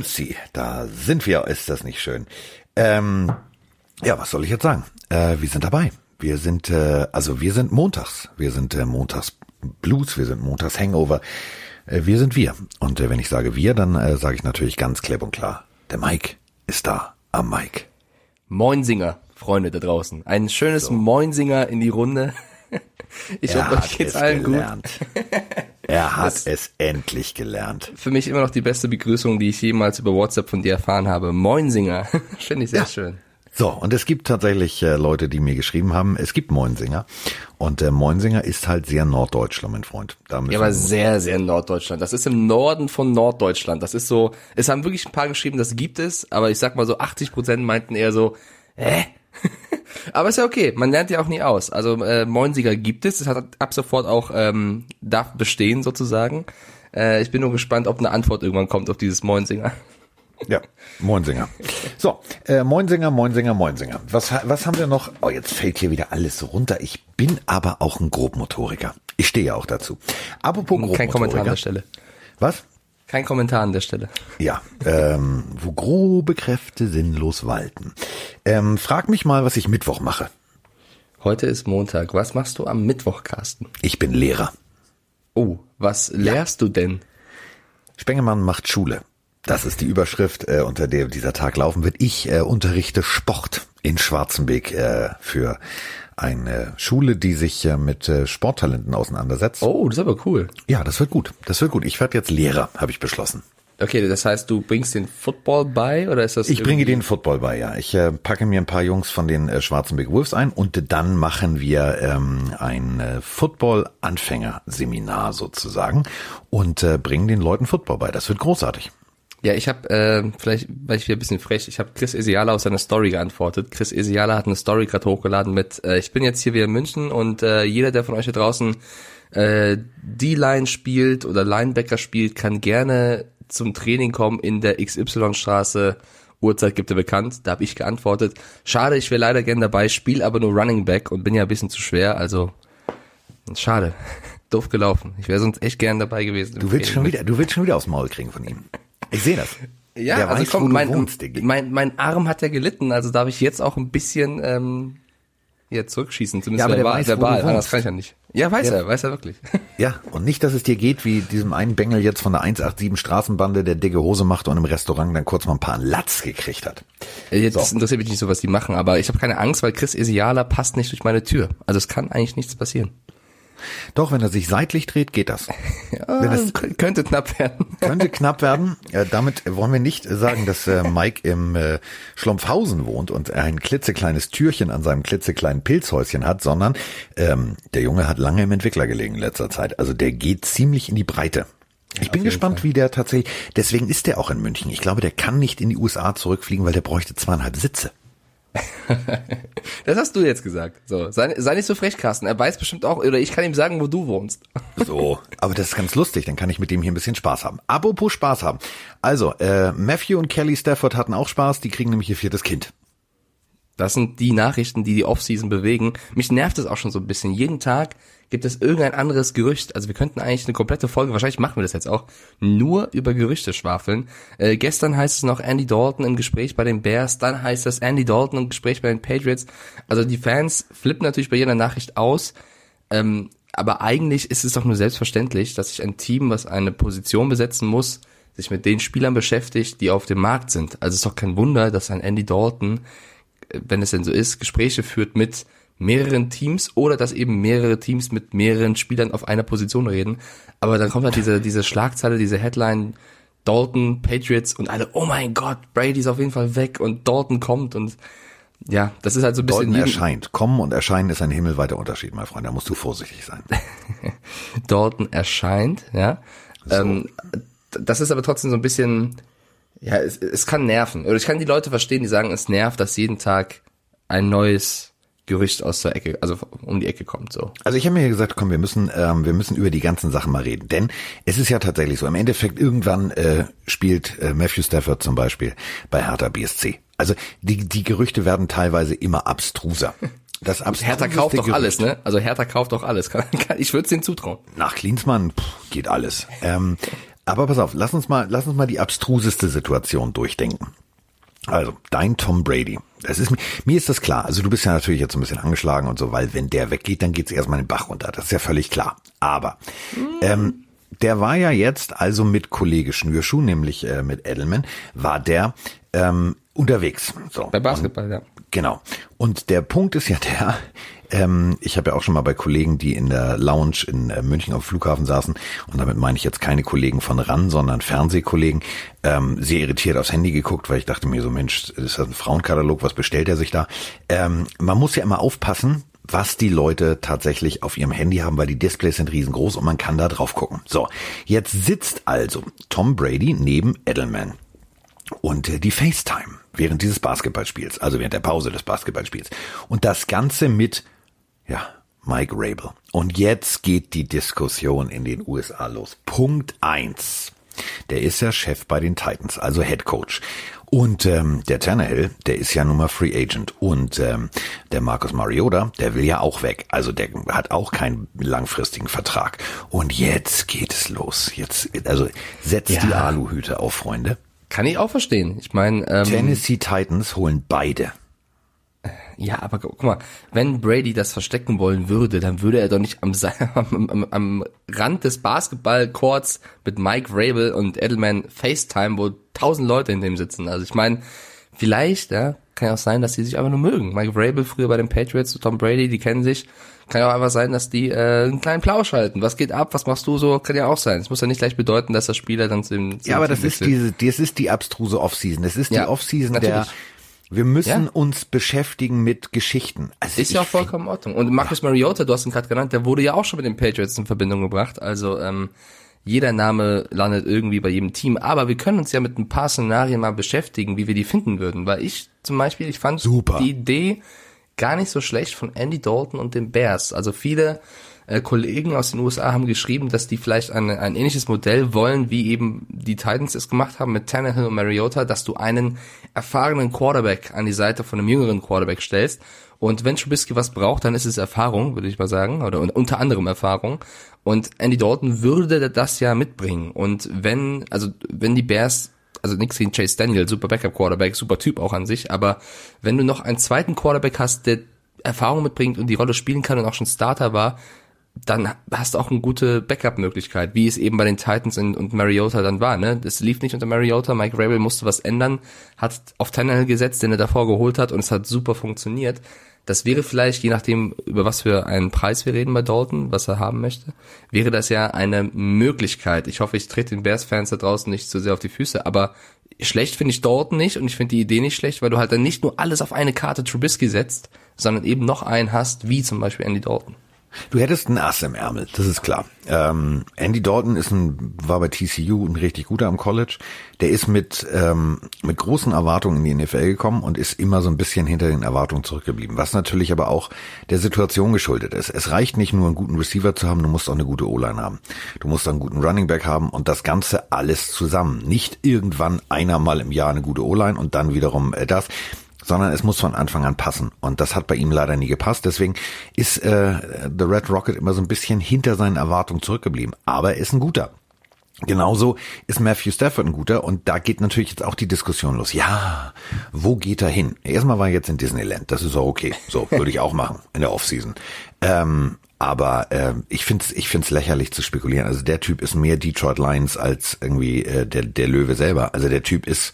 Bumsi, da sind wir, ist das nicht schön. Ähm, ja, was soll ich jetzt sagen? Äh, wir sind dabei. Wir sind, äh, also wir sind montags. Wir sind äh, montags Blues, wir sind montags Hangover. Äh, wir sind wir. Und äh, wenn ich sage wir, dann äh, sage ich natürlich ganz klipp und klar, der Mike ist da am Mike. Moinsinger, Freunde da draußen. Ein schönes so. Moinsinger in die Runde. Ich hoffe, euch geht's allen gelernt. gut. Er hat das es endlich gelernt. Für mich immer noch die beste Begrüßung, die ich jemals über WhatsApp von dir erfahren habe. Moinsinger. Finde ich sehr ja. schön. So, und es gibt tatsächlich äh, Leute, die mir geschrieben haben, es gibt Moinsinger. Und äh, Moinsinger ist halt sehr Norddeutschland, mein Freund. Da ja, aber sehr, sehr Norddeutschland. Das ist im Norden von Norddeutschland. Das ist so, es haben wirklich ein paar geschrieben, das gibt es, aber ich sag mal so 80 Prozent meinten eher so, hä? Aber ist ja okay, man lernt ja auch nie aus. Also äh, Moinsinger gibt es, es hat ab sofort auch, ähm, darf bestehen sozusagen. Äh, ich bin nur gespannt, ob eine Antwort irgendwann kommt auf dieses Moinsinger. Ja, Moinsinger. So, äh, Moinsinger, Moinsinger, Moinsinger. Was, was haben wir noch? Oh, jetzt fällt hier wieder alles runter. Ich bin aber auch ein Grobmotoriker. Ich stehe ja auch dazu. Apropos Grobmotoriker. Kein Kommentar an der Stelle. Was? Kein Kommentar an der Stelle. Ja, ähm, wo grobe Kräfte sinnlos walten. Ähm, frag mich mal, was ich Mittwoch mache. Heute ist Montag. Was machst du am Mittwoch, Carsten? Ich bin Lehrer. Oh, was lehrst ja. du denn? Spengemann macht Schule. Das ist die Überschrift, äh, unter der dieser Tag laufen wird. Ich äh, unterrichte Sport in Schwarzenbeek äh, für eine Schule, die sich äh, mit äh, Sporttalenten auseinandersetzt. Oh, das ist aber cool. Ja, das wird gut. Das wird gut. Ich werde jetzt Lehrer, habe ich beschlossen. Okay, das heißt, du bringst den Football bei oder ist das? Ich bringe den Football bei, ja. Ich äh, packe mir ein paar Jungs von den äh, Schwarzenbeck Wolves ein und dann machen wir ähm, ein äh, Football-Anfänger-Seminar sozusagen und äh, bringen den Leuten Football bei. Das wird großartig. Ja, ich habe, äh, vielleicht weil ich wieder ein bisschen frech, ich habe Chris Esiala aus seiner Story geantwortet. Chris Esiala hat eine Story gerade hochgeladen mit, äh, ich bin jetzt hier wieder in München und äh, jeder, der von euch hier draußen äh, D-Line spielt oder Linebacker spielt, kann gerne zum Training kommen in der XY-Straße. Uhrzeit gibt er bekannt. Da habe ich geantwortet. Schade, ich wäre leider gern dabei, spiel aber nur Running Back und bin ja ein bisschen zu schwer, also schade. Doof gelaufen. Ich wäre sonst echt gern dabei gewesen. Du willst schon wieder, du willst schon wieder aufs Maul kriegen von ihm. Ich sehe das. Ja, Der also weiß, komm, mein, wohnst, mein, mein Arm hat ja gelitten, also darf ich jetzt auch ein bisschen ähm, ja, zurückschießen, zumindest ja, verbal, weiß, verbal. anders kann ich ja nicht. Ja, weiß ja. er, weiß er wirklich. Ja, und nicht, dass es dir geht wie diesem einen Bengel jetzt von der 187 Straßenbande, der dicke Hose macht und im Restaurant dann kurz mal ein paar Latz gekriegt hat. Jetzt so. interessiert mich nicht so, was die machen, aber ich habe keine Angst, weil Chris Esiala passt nicht durch meine Tür. Also es kann eigentlich nichts passieren. Doch, wenn er sich seitlich dreht, geht das. Ja, das könnte knapp werden. Könnte knapp werden. Äh, damit wollen wir nicht sagen, dass äh, Mike im äh, Schlompfhausen wohnt und er ein klitzekleines Türchen an seinem klitzekleinen Pilzhäuschen hat, sondern ähm, der Junge hat lange im Entwickler gelegen in letzter Zeit. Also der geht ziemlich in die Breite. Ich ja, bin gespannt, Fall. wie der tatsächlich, deswegen ist der auch in München. Ich glaube, der kann nicht in die USA zurückfliegen, weil der bräuchte zweieinhalb Sitze. das hast du jetzt gesagt. So, sei, sei nicht so frech, Carsten. Er weiß bestimmt auch, oder ich kann ihm sagen, wo du wohnst. so, aber das ist ganz lustig. Dann kann ich mit dem hier ein bisschen Spaß haben. Apropos Spaß haben. Also, äh, Matthew und Kelly Stafford hatten auch Spaß. Die kriegen nämlich ihr viertes Kind. Das sind die Nachrichten, die die Offseason bewegen. Mich nervt es auch schon so ein bisschen. Jeden Tag gibt es irgendein anderes Gerücht. Also wir könnten eigentlich eine komplette Folge, wahrscheinlich machen wir das jetzt auch, nur über Gerüchte schwafeln. Äh, gestern heißt es noch Andy Dalton im Gespräch bei den Bears, dann heißt es Andy Dalton im Gespräch bei den Patriots. Also die Fans flippen natürlich bei jeder Nachricht aus. Ähm, aber eigentlich ist es doch nur selbstverständlich, dass sich ein Team, was eine Position besetzen muss, sich mit den Spielern beschäftigt, die auf dem Markt sind. Also es ist doch kein Wunder, dass ein Andy Dalton wenn es denn so ist, Gespräche führt mit mehreren Teams oder dass eben mehrere Teams mit mehreren Spielern auf einer Position reden. Aber dann kommt halt diese, diese Schlagzeile, diese Headline, Dalton, Patriots und alle, oh mein Gott, Brady ist auf jeden Fall weg und Dalton kommt und ja, das ist halt so ein bisschen. Dalton erscheint. Kommen und erscheinen ist ein himmelweiter Unterschied, mein Freund. Da musst du vorsichtig sein. Dalton erscheint, ja. So. Ähm, das ist aber trotzdem so ein bisschen, ja, es, es kann nerven. Oder ich kann die Leute verstehen, die sagen, es nervt, dass jeden Tag ein neues Gerücht aus der Ecke, also um die Ecke kommt so. Also ich habe mir gesagt, komm, wir müssen, ähm, wir müssen über die ganzen Sachen mal reden, denn es ist ja tatsächlich so. Im Endeffekt irgendwann äh, spielt äh, Matthew Stafford zum Beispiel bei Hertha BSC. Also die die Gerüchte werden teilweise immer abstruser. Das Hertha kauft doch Gerücht. alles, ne? Also Hertha kauft doch alles. ich würde es denen zutrauen. Nach Klinsmann pff, geht alles. Ähm, Aber pass auf, lass uns mal, lass uns mal die abstruseste Situation durchdenken. Also, dein Tom Brady. Das ist, mir ist das klar. Also du bist ja natürlich jetzt ein bisschen angeschlagen und so, weil wenn der weggeht, dann geht's erstmal in den Bach runter. Das ist ja völlig klar. Aber ähm, der war ja jetzt also mit Kollege Schnürschuh, nämlich äh, mit Edelman, war der ähm, unterwegs. So. Bei Basketball, und, ja. Genau. Und der Punkt ist ja der, ähm, ich habe ja auch schon mal bei Kollegen, die in der Lounge in äh, München dem Flughafen saßen, und damit meine ich jetzt keine Kollegen von RAN, sondern Fernsehkollegen, ähm, sehr irritiert aufs Handy geguckt, weil ich dachte mir so, Mensch, ist das ein Frauenkatalog, was bestellt er sich da? Ähm, man muss ja immer aufpassen, was die Leute tatsächlich auf ihrem Handy haben, weil die Displays sind riesengroß und man kann da drauf gucken. So, jetzt sitzt also Tom Brady neben Edelman und äh, die FaceTime während dieses Basketballspiels, also während der Pause des Basketballspiels. Und das Ganze mit, ja, Mike Rabel. Und jetzt geht die Diskussion in den USA los. Punkt eins. Der ist ja Chef bei den Titans, also Head Coach. Und ähm, der Tannehill, der ist ja nun mal Free Agent. Und ähm, der Marcus Mariota, der will ja auch weg. Also der hat auch keinen langfristigen Vertrag. Und jetzt geht es los. Jetzt, also setzt Ja. die Aluhüte auf, Freunde. Kann ich auch verstehen. Ich meine, ähm, Tennessee Titans holen beide. Ja, aber gu- guck mal, wenn Brady das verstecken wollen würde, dann würde er doch nicht am, am, am, Rand des Basketballcourts mit Mike Rabel und Edelman FaceTime, wo tausend Leute in dem sitzen. Also ich meine, vielleicht, ja, kann ja auch sein, dass die sich einfach nur mögen. Mike Rabel früher bei den Patriots, Tom Brady, die kennen sich. Kann ja auch einfach sein, dass die äh, einen kleinen Plausch halten. Was geht ab? Was machst du so? Kann ja auch sein. Es muss ja nicht gleich bedeuten, dass der Spieler dann zu dem, zum Ja, aber das ist diese, das ist die abstruse Offseason. Das ist die Ja, Offseason der, natürlich. Wir müssen Ja. uns beschäftigen mit Geschichten. Also Ist ja auch vollkommen in Ordnung. Und Marcus Mariota, du hast ihn gerade genannt, der wurde ja auch schon mit den Patriots in Verbindung gebracht. Also ähm, jeder Name landet irgendwie bei jedem Team. Aber wir können uns ja mit ein paar Szenarien mal beschäftigen, wie wir die finden würden. Weil ich zum Beispiel, ich fand Super. die Idee gar nicht so schlecht von Andy Dalton und den Bears. Also viele äh, Kollegen aus den USA haben geschrieben, dass die vielleicht ein, ein ähnliches Modell wollen, wie eben die Titans es gemacht haben mit Tannehill und Mariota, dass du einen erfahrenen Quarterback an die Seite von einem jüngeren Quarterback stellst. Und wenn Trubisky was braucht, dann ist es Erfahrung, würde ich mal sagen, oder unter anderem Erfahrung. Und Andy Dalton würde das ja mitbringen. Und wenn, also wenn die Bears also nichts gegen Chase Daniel, super Backup Quarterback, super Typ auch an sich, aber wenn du noch einen zweiten Quarterback hast, der Erfahrung mitbringt und die Rolle spielen kann und auch schon Starter war, dann hast du auch eine gute Backup-Möglichkeit, wie es eben bei den Titans und, Mariota dann war. Ne? Das lief nicht unter Mariota, Mike Rabel musste was ändern, hat auf Tannehill gesetzt, den er davor geholt hat und es hat super funktioniert. Das wäre vielleicht, je nachdem, über was für einen Preis wir reden bei Dalton, was er haben möchte, wäre das ja eine Möglichkeit. Ich hoffe, ich trete den Bears-Fans da draußen nicht zu sehr auf die Füße, aber schlecht finde ich Dalton nicht und ich finde die Idee nicht schlecht, weil du halt dann nicht nur alles auf eine Karte Trubisky setzt, sondern eben noch einen hast, wie zum Beispiel Andy Dalton. Du hättest einen Ass im Ärmel, das ist klar. Ähm, Andy Dalton ist ein, war bei TCU ein richtig guter am College. Der ist mit, ähm, mit großen Erwartungen in die NFL gekommen und ist immer so ein bisschen hinter den Erwartungen zurückgeblieben. Was natürlich aber auch der Situation geschuldet ist. Es reicht nicht nur einen guten Receiver zu haben, du musst auch eine gute O-Line haben. Du musst auch einen guten Running Back haben und das Ganze alles zusammen. Nicht irgendwann einer mal im Jahr eine gute O-Line und dann wiederum äh, das sondern es muss von Anfang an passen. Und das hat bei ihm leider nie gepasst. Deswegen ist äh, The Red Rocket immer so ein bisschen hinter seinen Erwartungen zurückgeblieben. Aber er ist ein guter. Genauso ist Matthew Stafford ein guter und da geht natürlich jetzt auch die Diskussion los. Ja, wo geht er hin? Erstmal war er jetzt in Disneyland, das ist auch okay. So, würde ich auch machen in der Offseason. Ähm, aber äh, ich find's ich find's lächerlich zu spekulieren. Also der Typ ist mehr Detroit Lions als irgendwie äh, der, der Löwe selber. Also der Typ ist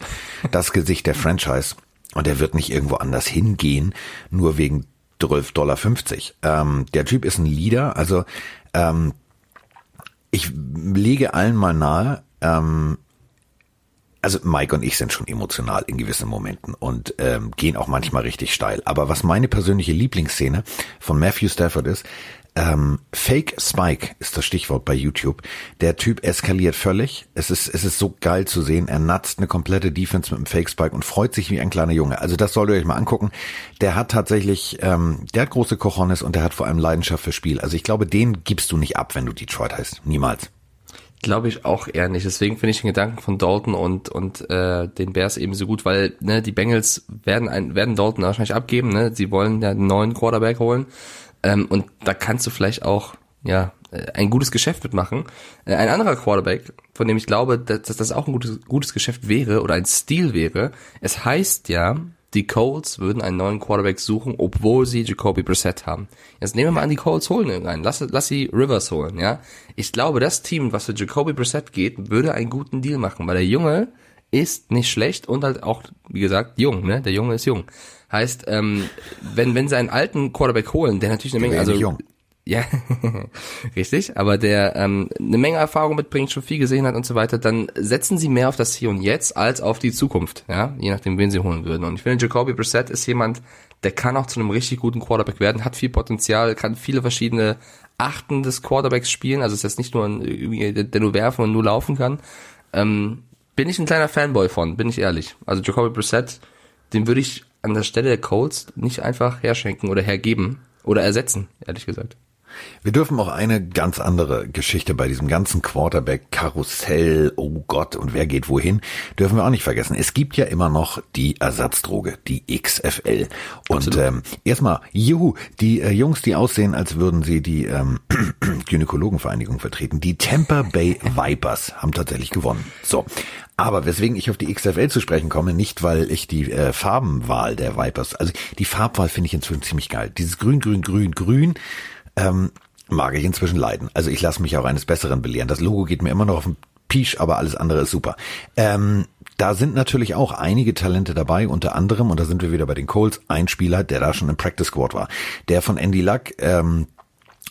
das Gesicht der Franchise und er wird nicht irgendwo anders hingehen, nur wegen 12,50 Dollar. Ähm, der Typ ist ein Leader, also ähm, ich lege allen mal nahe, ähm, also Mike und ich sind schon emotional in gewissen Momenten und ähm, gehen auch manchmal richtig steil. Aber was meine persönliche Lieblingsszene von Matthew Stafford ist, ähm, Fake Spike ist das Stichwort bei YouTube. Der Typ eskaliert völlig. Es ist, es ist so geil zu sehen. Er natzt eine komplette Defense mit einem Fake Spike und freut sich wie ein kleiner Junge. Also das solltet ihr euch mal angucken. Der hat tatsächlich, ähm, der hat große Cojones und der hat vor allem Leidenschaft für Spiel. Also ich glaube, den gibst du nicht ab, wenn du Detroit heißt. Niemals. Glaube ich auch eher nicht. Deswegen finde ich den Gedanken von Dalton und und äh, den Bears eben so gut, weil ne, die Bengals werden ein, werden Dalton wahrscheinlich abgeben. Ne? Sie wollen ja einen neuen Quarterback holen ähm, und da kannst du vielleicht auch ja äh, ein gutes Geschäft mitmachen. Äh, ein anderer Quarterback, von dem ich glaube, dass, das auch ein gutes, gutes Geschäft wäre oder ein Stil wäre. Es heißt ja, die Colts würden einen neuen Quarterback suchen, obwohl sie Jacoby Brissett haben. Jetzt nehmen wir mal an, die Colts holen irgendeinen. Lass, lass sie Rivers holen, ja. Ich glaube, das Team, was für Jacoby Brissett geht, würde einen guten Deal machen, weil der Junge ist nicht schlecht und halt auch, wie gesagt, jung, ne? Der Junge ist jung. Heißt, ähm, wenn, wenn sie einen alten Quarterback holen, der natürlich eine Menge, also, jung. ja, richtig, aber der ähm, eine Menge Erfahrung mitbringt, schon viel gesehen hat und so weiter, dann setzen sie mehr auf das Hier und Jetzt als auf die Zukunft, ja, je nachdem, wen sie holen würden. Und ich finde, Jacoby Brissett ist jemand, der kann auch zu einem richtig guten Quarterback werden, hat viel Potenzial, kann viele verschiedene Achten des Quarterbacks spielen, also ist jetzt nicht nur ein, der, nur werfen und nur laufen kann. Ähm, bin ich ein kleiner Fanboy von, bin ich ehrlich. Also Jacoby Brissett, den würde ich an der Stelle der Colts nicht einfach herschenken oder hergeben oder ersetzen, ehrlich gesagt. Wir dürfen auch eine ganz andere Geschichte bei diesem ganzen Quarterback-Karussell, oh Gott, und wer geht wohin, dürfen wir auch nicht vergessen. Es gibt ja immer noch die Ersatzdroge, die XFL. Und ähm, erstmal, juhu, die äh, Jungs, die aussehen, als würden sie die ähm, Gynäkologenvereinigung vertreten, die Tampa Bay Vipers haben tatsächlich gewonnen. So, aber weswegen ich auf die XFL zu sprechen komme, nicht weil ich die äh, Farbenwahl der Vipers, also die Farbwahl finde ich inzwischen ziemlich geil. Dieses Grün, Grün, Grün, Grün ähm, mag ich inzwischen leiden. Also ich lasse mich auch eines Besseren belehren. Das Logo geht mir immer noch auf den Pisch, aber alles andere ist super. Ähm, da sind natürlich auch einige Talente dabei, unter anderem, und da sind wir wieder bei den Colts, ein Spieler, der da schon im Practice Squad war, der von Andy Luck, ähm,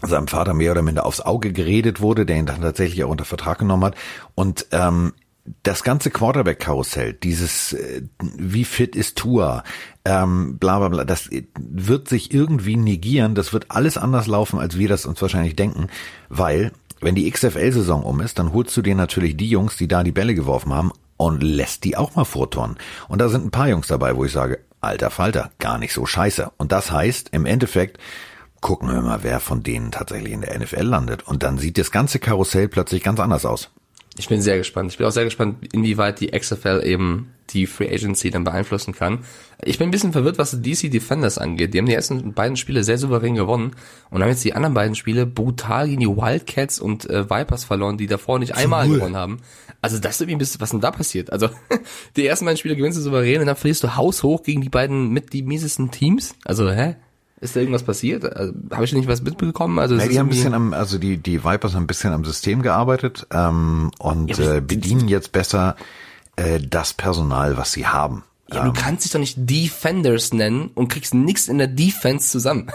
seinem Vater mehr oder minder aufs Auge geredet wurde, der ihn dann tatsächlich auch unter Vertrag genommen hat. Und ähm, das ganze Quarterback-Karussell, dieses äh, wie fit ist Tua, ähm, bla bla bla, das wird sich irgendwie negieren, das wird alles anders laufen, als wir das uns wahrscheinlich denken, weil wenn die XFL-Saison um ist, dann holst du dir natürlich die Jungs, die da die Bälle geworfen haben und lässt die auch mal vorturnen. Und da sind ein paar Jungs dabei, wo ich sage, alter Falter, gar nicht so scheiße. Und das heißt, im Endeffekt, gucken wir mal, wer von denen tatsächlich in der NFL landet. Und dann sieht das ganze Karussell plötzlich ganz anders aus. Ich bin sehr gespannt. Ich bin auch sehr gespannt, inwieweit die XFL eben die Free Agency dann beeinflussen kann. Ich bin ein bisschen verwirrt, was die DC Defenders angeht. Die haben die ersten beiden Spiele sehr souverän gewonnen und haben jetzt die anderen beiden Spiele brutal gegen die Wildcats und äh, Vipers verloren, die davor nicht einmal Cool. gewonnen haben. Also das ist irgendwie ein bisschen, was denn da passiert? Also die ersten beiden Spiele gewinnst du souverän und dann verlierst du haushoch gegen die beiden mit die miesesten Teams. Also hä? Ist da irgendwas passiert? Also, Habe ich nicht was mitbekommen? Also ist die haben ein bisschen am, also die, die Vipers haben ein bisschen am System gearbeitet ähm, und Ja, äh, die- bedienen jetzt besser äh, das Personal, was sie haben. Ja, du kannst dich doch nicht Defenders nennen und kriegst nichts in der Defense zusammen.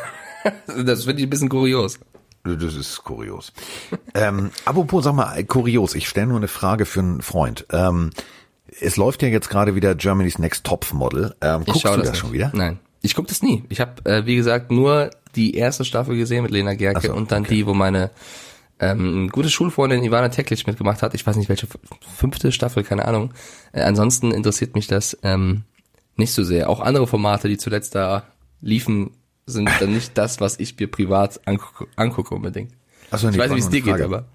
das finde ich ein bisschen kurios. Das ist kurios. ähm, apropos, sag mal, kurios, ich stelle nur eine Frage für einen Freund. Ähm, es läuft ja jetzt gerade wieder Germany's Next Top Model. Ähm, guckst du das nicht. schon wieder? Nein. Ich guck das nie. Ich habe, äh, wie gesagt, nur die erste Staffel gesehen mit Lena Gerke so, und dann die, wo meine ähm, gute Schulfreundin Ivana Teklic mitgemacht hat. Ich weiß nicht, welche fünfte Staffel, keine Ahnung. Äh, ansonsten interessiert mich das ähm, nicht so sehr. Auch andere Formate, die zuletzt da liefen, sind dann nicht das, was ich mir privat angucke, angucke unbedingt. So, nee, ich weiß nicht, wie es dir geht, aber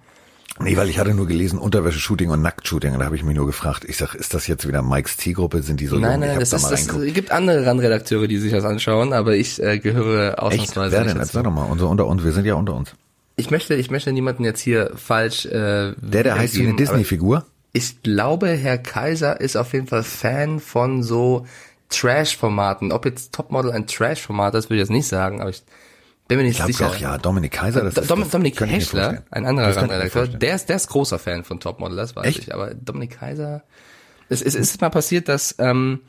Nee, weil ich hatte nur gelesen Unterwäsche-Shooting und Nacktshooting und da habe ich mich nur gefragt, ich sag, ist das jetzt wieder Mikes Zielgruppe? Sind die so nein, jung? nein, das ist, da mal das, gibt andere Randredakteure, die sich das anschauen, aber ich äh, gehöre Echt? ausnahmsweise Wer nicht denn? Sag doch mal, unser, unter uns, wir sind ja unter uns. Ich möchte, ich möchte niemanden jetzt hier falsch. Äh, Der, der heißt wie eine Disney-Figur? Ich glaube, Herr Kaiser ist auf jeden Fall Fan von so Trash-Formaten. Ob jetzt Topmodel ein Trash-Format ist, würde ich jetzt nicht sagen, aber ich bin mir nicht Ich sicher. doch, ja, Dominik Kaiser, das ist, Dom das Dominik vorstellen. ein anderer Das Randredakteur, der ist, der ist großer Fan von Topmodel, das weiß Echt? ich. Aber Dominik Kaiser, es, es ist mal passiert, dass ähm,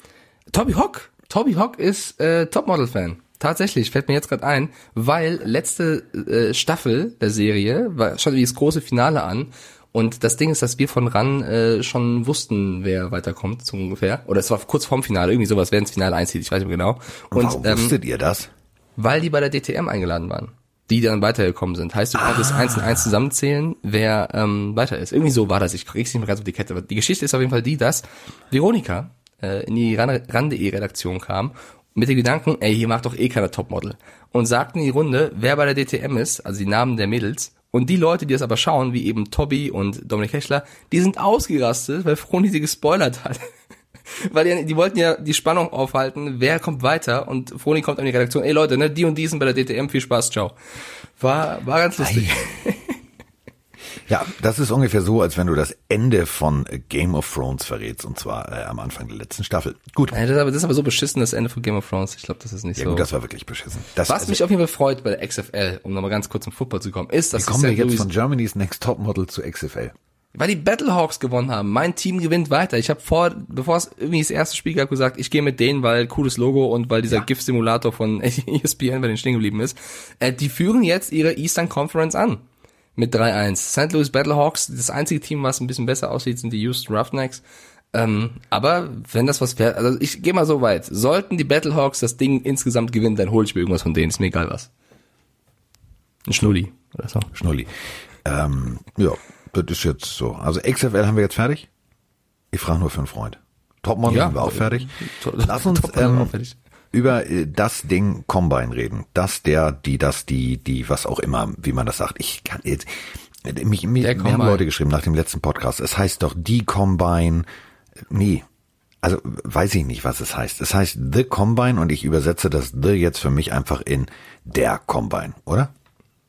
Toby Hock, Toby Hock ist äh, Topmodel-Fan. Tatsächlich, fällt mir jetzt gerade ein, weil letzte äh, Staffel der Serie war wie das große Finale an. Und das Ding ist, dass wir von RAN äh, schon wussten, wer weiterkommt, so ungefähr. Oder es war kurz vorm Finale, irgendwie sowas, wer ins Finale einzieht, ich weiß nicht mehr genau. Und Und warum ähm, wusstet ihr das? Weil die bei der DTM eingeladen waren, die dann weitergekommen sind. Heißt, du konntest eins und eins zusammenzählen, wer ähm, weiter ist. Irgendwie so war das. Ich krieg's nicht mehr ganz auf die Kette. Aber die Geschichte ist auf jeden Fall die, dass Veronika äh, in die Ran- RAN.de-Redaktion kam mit dem Gedanken, ey, hier macht doch eh keiner Topmodel. Und sagten in die Runde, wer bei der DTM ist, also die Namen der Mädels. Und die Leute, die das aber schauen, wie eben Tobi und Dominik Heschler, die sind ausgerastet, weil Froni sie gespoilert hat. Weil die, die wollten ja die Spannung aufhalten, wer kommt weiter und Froni kommt an die Redaktion, ey Leute, ne, die und die sind bei der DTM, viel Spaß, ciao. War, war ganz lustig. Ja, das ist ungefähr so, als wenn du das Ende von Game of Thrones verrätst, und zwar äh, am Anfang der letzten Staffel. Gut. Ja, das, ist aber, das ist aber so beschissen, das Ende von Game of Thrones. Ich glaube, das ist nicht Ja so. gut, das war wirklich beschissen. Das, Was also, mich auf jeden Fall freut bei der XFL, um nochmal ganz kurz zum Football zu kommen, ist, dass kommen wir jetzt Louis- von Germany's Next Topmodel zu XFL. Weil die Battlehawks gewonnen haben. Mein Team gewinnt weiter. Ich habe vor, bevor es irgendwie das erste Spiel gab, gesagt, ich gehe mit denen, weil cooles Logo und weil dieser GIF-Simulator von ESPN bei den stehen geblieben ist. Äh, die führen jetzt ihre Eastern Conference an. Mit 3-1. St. Louis Battlehawks, das einzige Team, was ein bisschen besser aussieht, sind die Houston Roughnecks. Ähm, aber wenn das was wäre, also ich gehe mal so weit. Sollten die Battlehawks das Ding insgesamt gewinnen, dann hole ich mir irgendwas von denen, ist mir egal was. Ein Schnulli oder so. Schnulli. Ähm, ja, das ist jetzt so. Also XFL haben wir jetzt fertig. Ich frage nur für einen Freund. Topmodel Ja. haben wir auch fertig. Lass uns ähm, über äh, das Ding Combine reden. Das, der, die, das, die, die, was auch immer, wie man das sagt. Ich kann jetzt, äh, mich, mir, mir haben. Leute geschrieben nach dem letzten Podcast. Es heißt doch die Combine. Nee. Also weiß ich nicht, was es heißt. Es heißt The Combine und ich übersetze das The jetzt für mich einfach in der Combine, oder?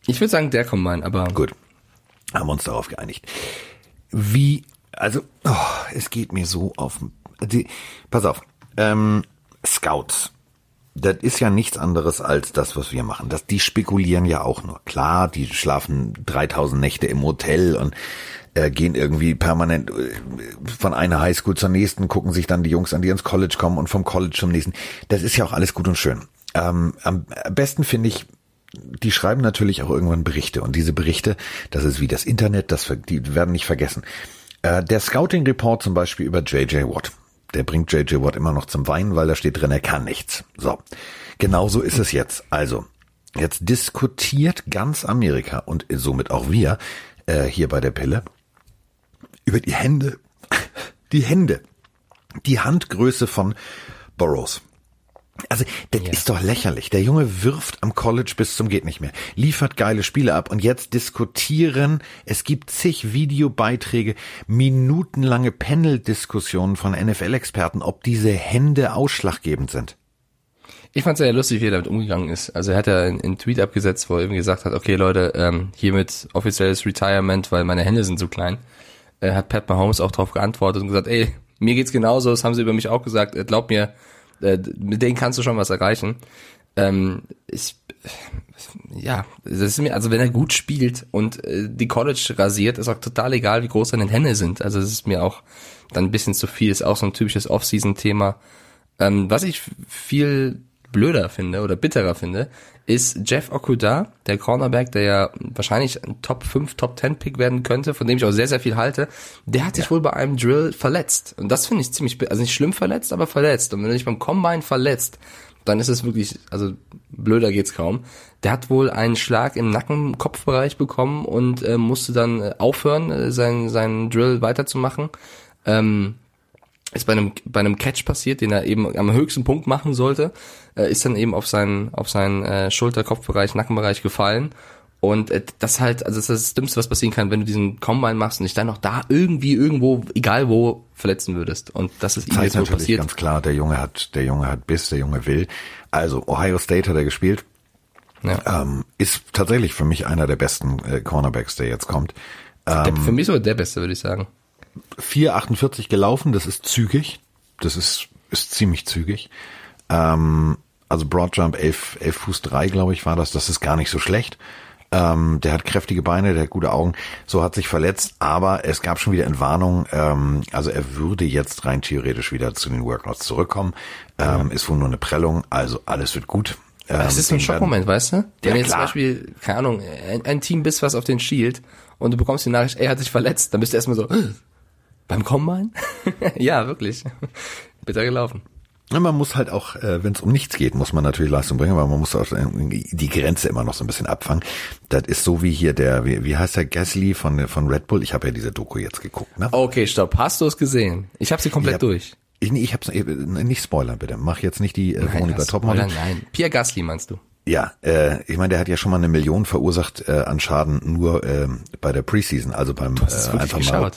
Ich würde sagen, der Combine, aber Gut. Haben wir uns darauf geeinigt. Wie, also, oh, es geht mir so auf. Die, pass auf. Ähm, Scouts. Das ist ja nichts anderes als das, was wir machen. Das, die spekulieren ja auch nur. Klar, die schlafen 3000 Nächte im Hotel und äh, gehen irgendwie permanent äh, von einer Highschool zur nächsten, gucken sich dann die Jungs an, die ins College kommen und vom College zum nächsten. Das ist ja auch alles gut und schön. Ähm, am besten finde ich, die schreiben natürlich auch irgendwann Berichte und diese Berichte, das ist wie das Internet, das die werden nicht vergessen. Äh, der Scouting Report zum Beispiel über JJ Watt, der bringt JJ Watt immer noch zum Weinen, weil da steht drin, er kann nichts. So, genauso ist es jetzt. Also jetzt diskutiert ganz Amerika und somit auch wir äh, hier bei der Pille über die Hände, die Hände, die Handgröße von Burroughs. Also, das ist doch lächerlich. Der Junge wirft am College bis zum geht nicht mehr, liefert geile Spiele ab und jetzt diskutieren, es gibt zig Videobeiträge, minutenlange Panel-Diskussionen von NFL-Experten, ob diese Hände ausschlaggebend sind. ich fand es sehr lustig, wie er damit umgegangen ist. Also er hat ja einen, Tweet abgesetzt, wo er irgendwie gesagt hat, okay Leute, ähm, hiermit offizielles Retirement, weil meine Hände sind zu klein. Äh, hat Pat Mahomes auch darauf geantwortet und gesagt, ey, mir geht's genauso, das haben sie über mich auch gesagt, äh, glaub mir, äh, mit denen kannst du schon was erreichen. Ähm, ich, ja, das ist mir, also wenn er gut spielt und äh, die College rasiert, ist auch total egal, wie groß seine Hände sind. Also es ist mir auch dann ein bisschen zu viel, ist auch so ein typisches Off-Season-Thema. Ähm, was ich viel blöder finde oder bitterer finde, ist Jeff Okuda, der Cornerback, der ja wahrscheinlich ein Top 5, Top 10 Pick werden könnte, von dem ich auch sehr, sehr viel halte, der hat sich wohl bei einem Drill verletzt. Und das finde ich ziemlich, also nicht schlimm verletzt, aber verletzt. Und wenn er sich beim Combine verletzt, dann ist es wirklich, also blöder geht's kaum. Der hat wohl einen Schlag im Nacken-Kopfbereich bekommen und äh, musste dann äh, aufhören, äh, seinen, seinen Drill weiterzumachen. Ähm, ist bei einem bei einem Catch passiert, den er eben am höchsten Punkt machen sollte, äh, ist dann eben auf seinen auf seinen äh, Schulter, Kopfbereich, Nackenbereich gefallen und äh, das halt also das ist das Dümmste, was passieren kann, wenn du diesen Combine machst und dich dann noch da irgendwie irgendwo egal wo verletzen würdest und das ist ihm Zeigt jetzt wohl natürlich passiert. ganz klar, der Junge hat, der Junge hat Biss, der Junge will. Also Ohio State hat er gespielt. Ja. Ähm, ist tatsächlich für mich einer der besten äh, Cornerbacks, der jetzt kommt. der, für mich sogar der Beste, würde ich sagen. 4,48 gelaufen, das ist zügig. Das ist, ist ziemlich zügig. Ähm, also Broadjump 11, 11 Fuß 3, glaube ich, war das. Das ist gar nicht so schlecht. Ähm, der hat kräftige Beine, der hat gute Augen. So hat sich verletzt, aber es gab schon wieder Entwarnung. Ähm, also er würde jetzt rein theoretisch wieder zu den Workouts zurückkommen. Ähm, Ist wohl nur eine Prellung, also alles wird gut. Ähm, Das ist so ein Schockmoment, weißt du? Ja, Wenn jetzt zum klar. Beispiel, keine Ahnung, ein, ein Team bist, was auf den schielt und du bekommst die Nachricht, ey, er hat sich verletzt, dann bist du erstmal so, "Äh, beim Combine? ja, wirklich. Bitter gelaufen. Ja, man muss halt auch, äh, wenn es um nichts geht, muss man natürlich Leistung bringen, aber man muss auch äh, die Grenze immer noch so ein bisschen abfangen. Das ist so wie hier der, wie, wie heißt der Gasly von von Red Bull? Ich habe ja diese Doku jetzt geguckt. Ne? Okay, stopp. Hast du es gesehen? Ich habe sie komplett Ich hab- durch. Ich, nee, ich hab's äh, nicht spoilern bitte. Mach jetzt nicht die äh, Nein, über Topmodel. oder Nein, Pierre Gasly meinst du? Ja, äh, ich meine, der hat ja schon mal eine Million verursacht äh, an Schaden nur ähm, bei der Preseason, also beim hast es äh, einfach mal geschaut?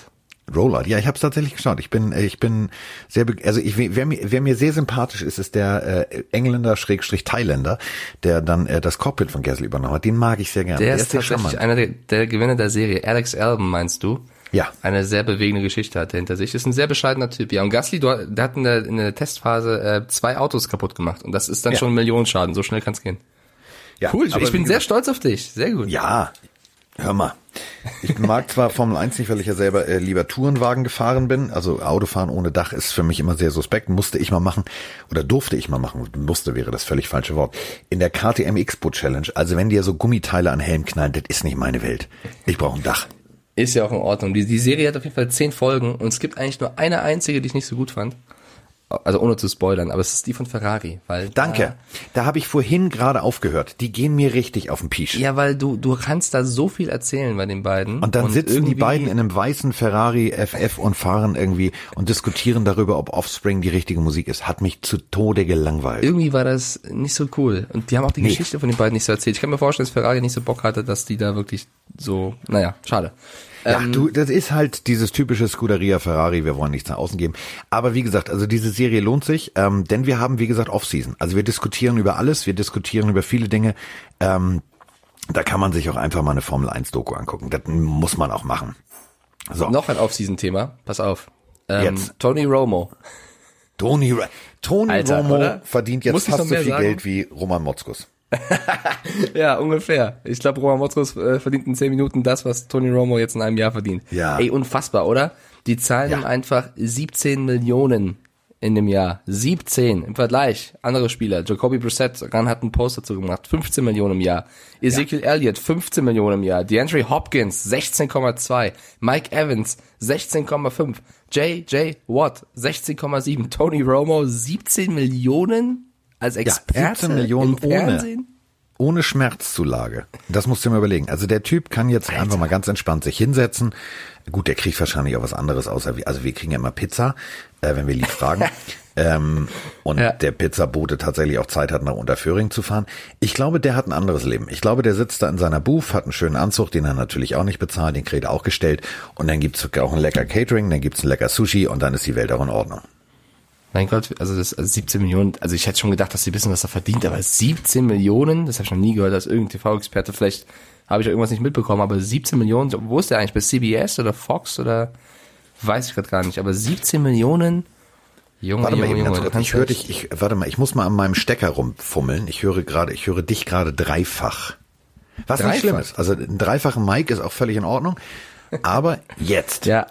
Rollout. Ja, ich habe es tatsächlich geschaut. Ich bin, äh, ich bin sehr, also ich, wer mir, wer mir sehr sympathisch ist, ist der äh, Engländer Schrägstrich Thailänder, der dann äh, das Cockpit von Gasly übernommen hat. Den mag ich sehr gerne. Der, der ist, ist tatsächlich einer der, der Gewinner der Serie. Alex Alban meinst du? Ja. Eine sehr bewegende Geschichte hat er hinter sich. Ist ein sehr bescheidener Typ. Ja, und Gasly, du, der hat in der, in der Testphase äh, zwei Autos kaputt gemacht. Und das ist dann ja. schon ein Millionenschaden. So schnell kann's gehen. Ja, cool, ich bin sehr stolz auf dich. Sehr gut. Ja, hör mal. Ich mag zwar Formel 1 nicht, weil ich ja selber äh, lieber Tourenwagen gefahren bin. Also Autofahren ohne Dach ist für mich immer sehr suspekt. Musste ich mal machen oder durfte ich mal machen. Musste wäre das völlig falsche Wort. In der KTM Expo Challenge, also wenn dir so Gummiteile an Helm knallen, das ist nicht meine Welt. Ich brauche ein Dach. Ist ja auch in Ordnung. Die, die Serie hat auf jeden Fall zehn Folgen und es gibt eigentlich nur eine einzige, die ich nicht so gut fand also ohne zu spoilern, aber es ist die von Ferrari, weil Danke. Da, da habe ich vorhin gerade aufgehört. Die gehen mir richtig auf den Pisch. Ja, weil du du kannst da so viel erzählen bei den beiden und dann und sitzen die beiden in einem weißen Ferrari FF und fahren irgendwie und diskutieren darüber, ob Offspring die richtige Musik ist. Hat mich zu Tode gelangweilt. Irgendwie war das nicht so cool und die haben auch die nee. Geschichte von den beiden nicht so erzählt. Ich kann mir vorstellen, dass Ferrari nicht so Bock hatte, dass die da wirklich so, naja, schade. Ja, ähm, du, das ist halt dieses typische Scuderia Ferrari, wir wollen nichts nach außen geben. Aber wie gesagt, also diese Serie lohnt sich, ähm, denn wir haben, wie gesagt, Off-Season. Also wir diskutieren über alles, wir diskutieren über viele Dinge. Ähm, da kann man sich auch einfach mal eine Formel 1 Doku angucken. Das muss man auch machen. So. Noch ein Off-Season-Thema, pass auf. Ähm, jetzt. Tony Romo. Tony, Tony Alter, Romo oder? verdient jetzt fast so viel sagen? Geld wie Roman Motzkus. ja, ungefähr. Ich glaube, Roman Motzkos äh, verdient in 10 Minuten das, was Tony Romo jetzt in einem Jahr verdient. Ja. Ey, unfassbar, oder? Die zahlen ja. ihm einfach 17 Millionen in dem Jahr. 17 im Vergleich. Andere Spieler. Jacoby Brissett ran hat einen Post dazu gemacht. 15 Millionen im Jahr. Ezekiel ja. Elliott 15 Millionen im Jahr. DeAndre Hopkins 16,2. Mike Evans 16,5. J.J. Watt 16,7. Tony Romo 17 Millionen als Experte ja, 17 Millionen ohne, ohne Schmerzzulage. Das musst du dir mal überlegen. Also der Typ kann jetzt Alter. einfach mal ganz entspannt sich hinsetzen. Gut, der kriegt wahrscheinlich auch was anderes außer wir. Also wir kriegen ja immer Pizza, äh, wenn wir lieb fragen. ähm, und ja. der Pizzabote tatsächlich auch Zeit hat, nach Unterföhring zu fahren. Ich glaube, der hat ein anderes Leben. Ich glaube, der sitzt da in seiner Booth, hat einen schönen Anzug, den er natürlich auch nicht bezahlt, den kriegt er auch gestellt. Und dann gibt's auch ein lecker Catering, dann gibt's ein lecker Sushi und dann ist die Welt auch in Ordnung. Mein Gott, also das also 17 Millionen, also ich hätte schon gedacht, dass sie wissen, was er verdient, aber 17 Millionen, das habe ich noch nie gehört, dass irgendein TV-Experte, vielleicht habe ich auch irgendwas nicht mitbekommen, aber 17 Millionen, wo ist der eigentlich? Bei CBS oder Fox oder weiß ich gerade gar nicht, aber 17 Millionen, Junge, warte Junge, mal eben, Junge, ich höre dich, ich, warte mal, ich muss mal an meinem Stecker rumfummeln. Ich höre gerade, ich höre dich gerade dreifach. Was dreifach? nicht schlimm ist. Also ein dreifacher Mic ist auch völlig in Ordnung. Aber jetzt. Ja,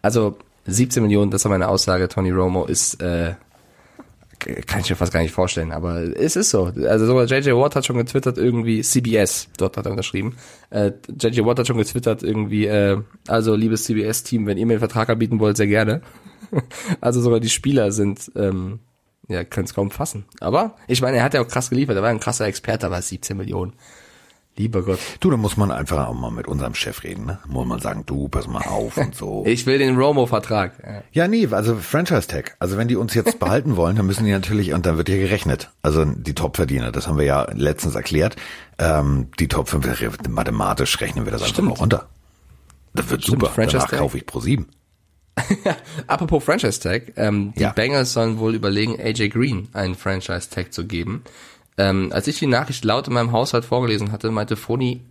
also 17 Millionen, das war meine Aussage, Tony Romo ist, äh, kann ich mir fast gar nicht vorstellen, aber es ist so. Also sogar JJ Watt hat schon getwittert irgendwie, CBS, dort hat er unterschrieben, äh, JJ Watt hat schon getwittert irgendwie, äh, also liebes CBS-Team, wenn ihr mir einen Vertrag anbieten wollt, sehr gerne. also sogar die Spieler sind, ähm, ja, können es kaum fassen. Aber ich meine, er hat ja auch krass geliefert, er war ein krasser Experte, aber 17 Millionen. Lieber Gott. Du, da muss man einfach auch mal mit unserem Chef reden, ne? Muss man sagen, du, pass mal auf und so. ich will den Romo-Vertrag. Ja. ja, nee, also Franchise-Tag. Also wenn die uns jetzt behalten wollen, dann müssen die natürlich, und dann wird hier gerechnet. Also die Top-Verdiener, das haben wir ja letztens erklärt. Ähm, die Top 5, mathematisch rechnen wir das einfach Stimmt. mal runter. Das wird Stimmt, super. Franchise Danach kaufe ich pro sieben. Apropos Franchise Tag, ähm, die ja. Bengals sollen wohl überlegen, AJ Green einen Franchise Tag zu geben. Ähm, als ich die Nachricht laut in meinem Haushalt vorgelesen hatte, meinte Foni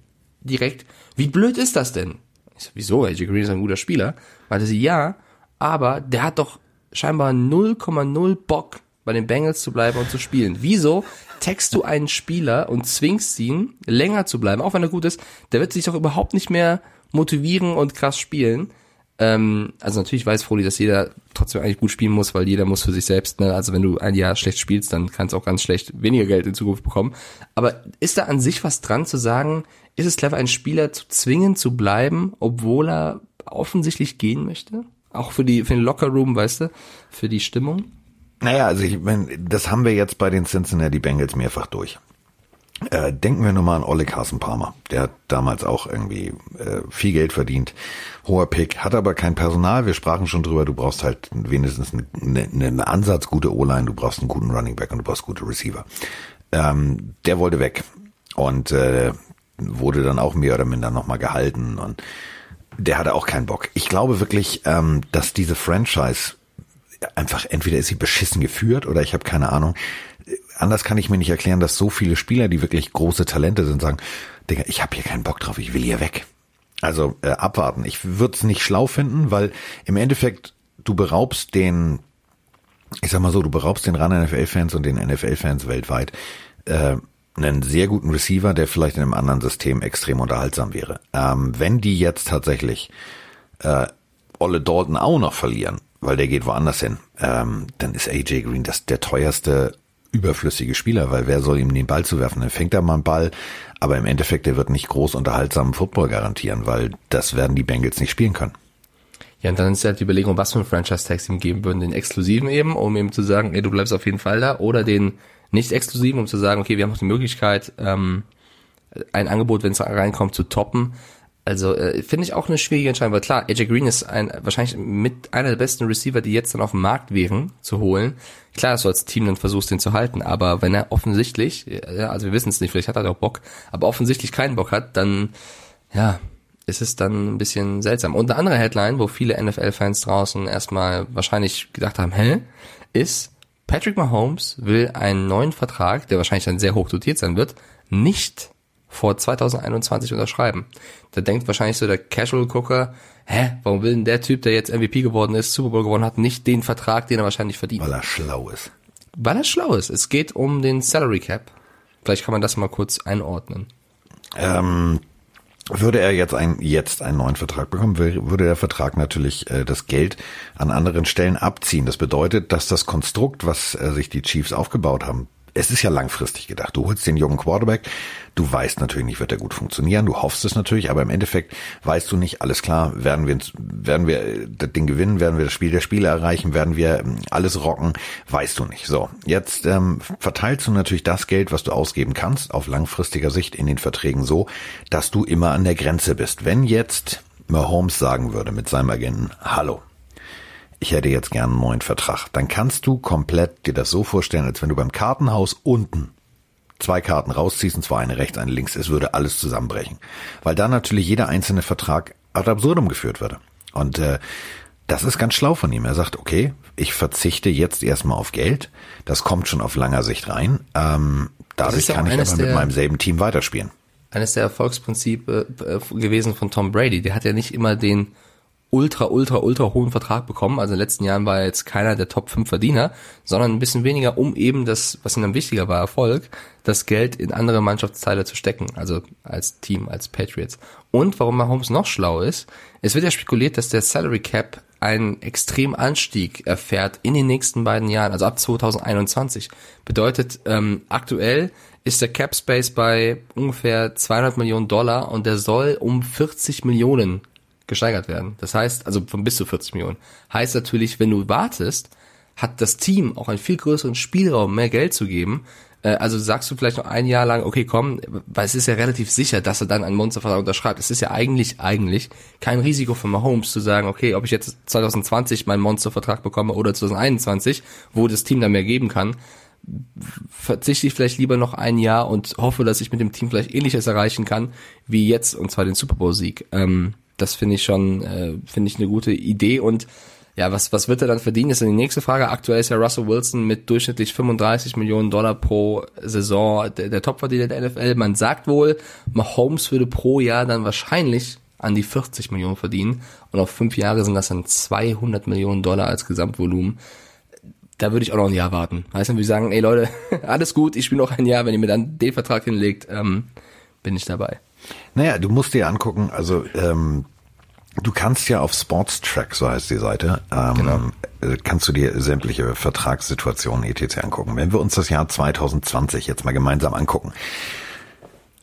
direkt, wie blöd ist das denn? Ich so, wieso? AJ Green ist ein guter Spieler. Meinte sie, ja, aber der hat doch scheinbar 0,0 Bock, bei den Bengals zu bleiben und zu spielen. Wieso text du einen Spieler und zwingst ihn, länger zu bleiben, auch wenn er gut ist, der wird sich doch überhaupt nicht mehr motivieren und krass spielen. Ähm, also natürlich weiß Froli, dass jeder trotzdem eigentlich gut spielen muss, weil jeder muss für sich selbst, ne? also wenn du ein Jahr schlecht spielst, dann kannst du auch ganz schlecht weniger Geld in Zukunft bekommen. Aber ist da an sich was dran zu sagen, ist es clever, einen Spieler zu zwingen zu bleiben, obwohl er offensichtlich gehen möchte? Auch für die, für den Lockerroom, weißt du, für die Stimmung? Naja, also ich meine, das haben wir jetzt bei den Cincinnati Bengals mehrfach durch. Äh, denken wir nur mal an Olle Carson Palmer. Der hat damals auch irgendwie äh, viel Geld verdient. Hoher Pick, hat aber kein Personal. Wir sprachen schon drüber, du brauchst halt wenigstens eine, eine, eine Ansatz gute O-Line, du brauchst einen guten Running Back und du brauchst gute Receiver. Ähm, der wollte weg und äh, wurde dann auch mehr oder minder nochmal gehalten und Der hatte auch keinen Bock. Ich glaube wirklich, ähm, dass diese Franchise einfach entweder ist sie beschissen geführt oder ich habe keine Ahnung. Anders kann ich mir nicht erklären, dass so viele Spieler, die wirklich große Talente sind, sagen, Digga, ich habe hier keinen Bock drauf, ich will hier weg. Also äh, abwarten. Ich würde es nicht schlau finden, weil im Endeffekt du beraubst den, ich sag mal so, du beraubst den ran NFL-Fans und den NFL-Fans weltweit äh, einen sehr guten Receiver, der vielleicht in einem anderen System extrem unterhaltsam wäre. Ähm, wenn die jetzt tatsächlich äh, Olle Dalton auch noch verlieren, weil der geht woanders hin, ähm, dann ist AJ Green das der teuerste überflüssige Spieler, weil wer soll ihm den Ball zu werfen? Dann fängt er mal einen Ball, aber im Endeffekt, der wird nicht groß unterhaltsamen Football garantieren, weil das werden die Bengals nicht spielen können. Ja, und dann ist halt die Überlegung, was für ein Franchise-Tag sie ihm geben würden. Den exklusiven eben, um ihm zu sagen, ey, du bleibst auf jeden Fall da, oder den nicht exklusiven, um zu sagen, okay, wir haben auch die Möglichkeit, ähm, ein Angebot, wenn es reinkommt, zu toppen. Also äh, finde ich auch eine schwierige Entscheidung, weil klar, AJ Green ist ein wahrscheinlich mit einer der besten Receiver, die jetzt dann auf dem Markt wären, zu holen. Klar, dass du als Team dann versuchst, den zu halten, aber wenn er offensichtlich, ja, also wir wissen es nicht, vielleicht hat er auch Bock, aber offensichtlich keinen Bock hat, dann ja, ist es dann ein bisschen seltsam. Und eine andere Headline, wo viele NFL-Fans draußen erstmal wahrscheinlich gedacht haben, hä, ist Patrick Mahomes will einen neuen Vertrag, der wahrscheinlich dann sehr hoch dotiert sein wird, nicht vor 2021 unterschreiben. Da denkt wahrscheinlich so der Casual-Gucker, hä, warum will denn der Typ, der jetzt MVP geworden ist, Super Bowl gewonnen hat, nicht den Vertrag, den er wahrscheinlich verdient? Weil er schlau ist. Weil er schlau ist. Es geht um den Salary Cap. Vielleicht kann man das mal kurz einordnen. Ähm, würde er jetzt, ein, jetzt einen neuen Vertrag bekommen, würde der Vertrag natürlich äh, das Geld an anderen Stellen abziehen. Das bedeutet, dass das Konstrukt, was äh, sich die Chiefs aufgebaut haben, es ist ja langfristig gedacht. Du holst den jungen Quarterback, du weißt natürlich nicht, wird er gut funktionieren, du hoffst es natürlich, aber im Endeffekt weißt du nicht, alles klar, werden wir, werden wir das Ding gewinnen, werden wir das Spiel der Spiele erreichen, werden wir ähm, alles rocken, weißt du nicht. So, jetzt ähm, verteilst du natürlich das Geld, was du ausgeben kannst, auf langfristiger Sicht in den Verträgen so, dass du immer an der Grenze bist. Wenn jetzt Mahomes sagen würde mit seinem Agenten, hallo, ich hätte jetzt gern einen neuen Vertrag. Dann kannst du komplett dir das so vorstellen, als wenn du beim Kartenhaus unten zwei Karten rausziehst, und zwar eine rechts, eine links, es würde alles zusammenbrechen. Weil da natürlich jeder einzelne Vertrag ad absurdum geführt würde. Und äh, das ist ganz schlau von ihm. Er sagt, okay, ich verzichte jetzt erstmal auf Geld. Das kommt schon auf langer Sicht rein. Ähm, dadurch kann ich aber mit meinem selben Team weiterspielen. Eines der Erfolgsprinzipe äh, gewesen von Tom Brady. Der hat ja nicht immer den ultra, ultra, ultra hohen Vertrag bekommen. Also in den letzten Jahren war er jetzt keiner der Top 5 Verdiener, sondern ein bisschen weniger, um eben das, was ihm dann wichtiger war, Erfolg, das Geld in andere Mannschaftsteile zu stecken, also als Team, als Patriots. Und warum Mahomes noch schlau ist, es wird ja spekuliert, dass der Salary Cap einen extremen Anstieg erfährt in den nächsten beiden Jahren, also ab 2021. Bedeutet, ähm, aktuell ist der Cap Space bei ungefähr 200 Millionen Dollar und der soll um 40 Millionen gesteigert werden. Das heißt, also von bis zu 40 Millionen. Heißt natürlich, wenn du wartest, hat das Team auch einen viel größeren Spielraum, mehr Geld zu geben. Äh, also sagst du vielleicht noch ein Jahr lang, okay, komm, weil es ist ja relativ sicher, dass er dann einen Monstervertrag unterschreibt. Es ist ja eigentlich, eigentlich kein Risiko für Mahomes zu sagen, okay, ob ich jetzt 2020 meinen Monstervertrag bekomme oder 2021, wo das Team dann mehr geben kann, verzichte ich vielleicht lieber noch ein Jahr und hoffe, dass ich mit dem Team vielleicht ähnliches erreichen kann, wie jetzt, und zwar den Super Bowl-Sieg. Ähm, das finde ich schon, äh, finde ich eine gute Idee und ja, was, was wird er dann verdienen, ist dann die nächste Frage. Aktuell ist ja Russell Wilson mit durchschnittlich 35 Millionen Dollar pro Saison der, der Topverdiener der NFL. Man sagt wohl, Mahomes würde pro Jahr dann wahrscheinlich an die 40 Millionen verdienen und auf fünf Jahre sind das dann 200 Millionen Dollar als Gesamtvolumen. Da würde ich auch noch ein Jahr warten. Heißt dann, wir sagen, ey Leute, alles gut, ich spiele noch ein Jahr, wenn ihr mir dann den Vertrag hinlegt, ähm, bin ich dabei. Naja, du musst dir angucken, also ähm, du kannst ja auf Sports Track, so heißt die Seite, ähm, genau. Äh, kannst du dir sämtliche Vertragssituationen etc. angucken. Wenn wir uns das Jahr 2020 jetzt mal gemeinsam angucken,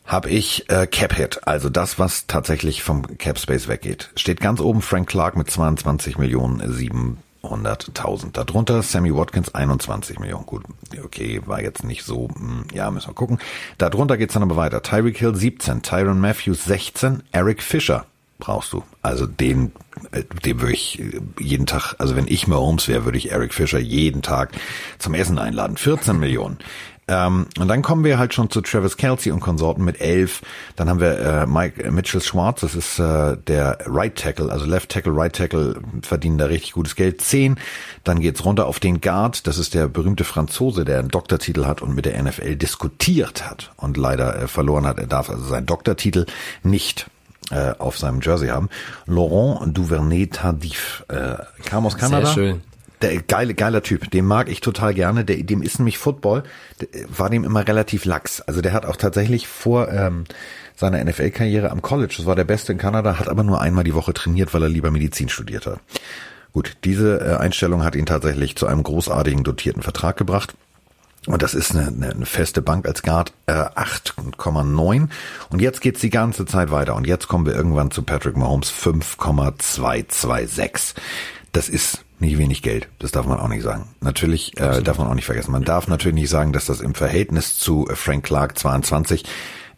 habe ich äh, Cap Hit, also das, was tatsächlich vom Cap Space weggeht. Steht ganz oben Frank Clark mit 22 Millionen 7 100.000. Darunter Sammy Watkins 21 Millionen. Gut, okay, war jetzt nicht so, hm, ja, müssen wir gucken. Darunter geht's dann aber weiter. Tyreek Hill 17, Tyron Matthews 16, Eric Fischer brauchst du. Also den, äh, den würde ich jeden Tag, also wenn ich Mahomes wäre, würde ich Eric Fischer jeden Tag zum Essen einladen. 14 Millionen. Ähm, und dann kommen wir halt schon zu Travis Kelsey und Konsorten mit elf. Dann haben wir äh, Mike äh, Mitchell Schwartz, das ist äh, der Right Tackle, also Left Tackle, Right Tackle verdienen da richtig gutes Geld. Zehn. Dann geht's runter auf den Guard, das ist der berühmte Franzose, der einen Doktortitel hat und mit der NFL diskutiert hat und leider äh, verloren hat. Er darf also seinen Doktortitel nicht äh, auf seinem Jersey haben. Laurent Duvernay-Tardif äh, kam aus Kanada. Sehr schön. Der geile, geiler Typ, den mag ich total gerne. Der, dem ist nämlich Football, war dem immer relativ lax. Also der hat auch tatsächlich vor ähm, seiner NFL-Karriere am College, das war der Beste in Kanada, hat aber nur einmal die Woche trainiert, weil er lieber Medizin studiert hat. Gut, diese äh, Einstellung hat ihn tatsächlich zu einem großartigen dotierten Vertrag gebracht. Und das ist eine, eine, eine feste Bank als Guard äh, 8,9. Und jetzt geht's die ganze Zeit weiter. Und jetzt kommen wir irgendwann zu Patrick Mahomes 5,226. Das ist nicht wenig Geld. Das darf man auch nicht sagen. Natürlich äh, darf man auch nicht vergessen. Man darf natürlich nicht sagen, dass das im Verhältnis zu Frank Clark 22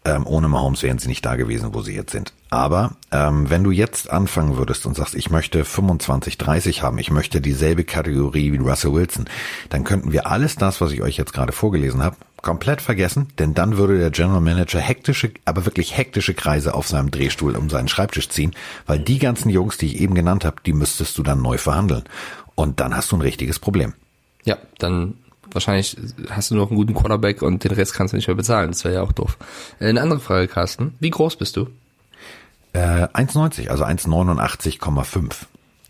ähm, ohne Mahomes wären sie nicht da gewesen, wo sie jetzt sind. Aber ähm, wenn du jetzt anfangen würdest und sagst, ich möchte 25, 30 haben, ich möchte dieselbe Kategorie wie Russell Wilson, dann könnten wir alles das, was ich euch jetzt gerade vorgelesen habe, komplett vergessen, denn dann würde der General Manager hektische, aber wirklich hektische Kreise auf seinem Drehstuhl um seinen Schreibtisch ziehen, weil die ganzen Jungs, die ich eben genannt habe, die müsstest du dann neu verhandeln. Und dann hast du ein richtiges Problem. Ja, dann wahrscheinlich hast du noch einen guten Quarterback und den Rest kannst du nicht mehr bezahlen. Das wäre ja auch doof. Äh, eine andere Frage, Carsten. Wie groß bist du? Äh, 1,90, also 1,89,5.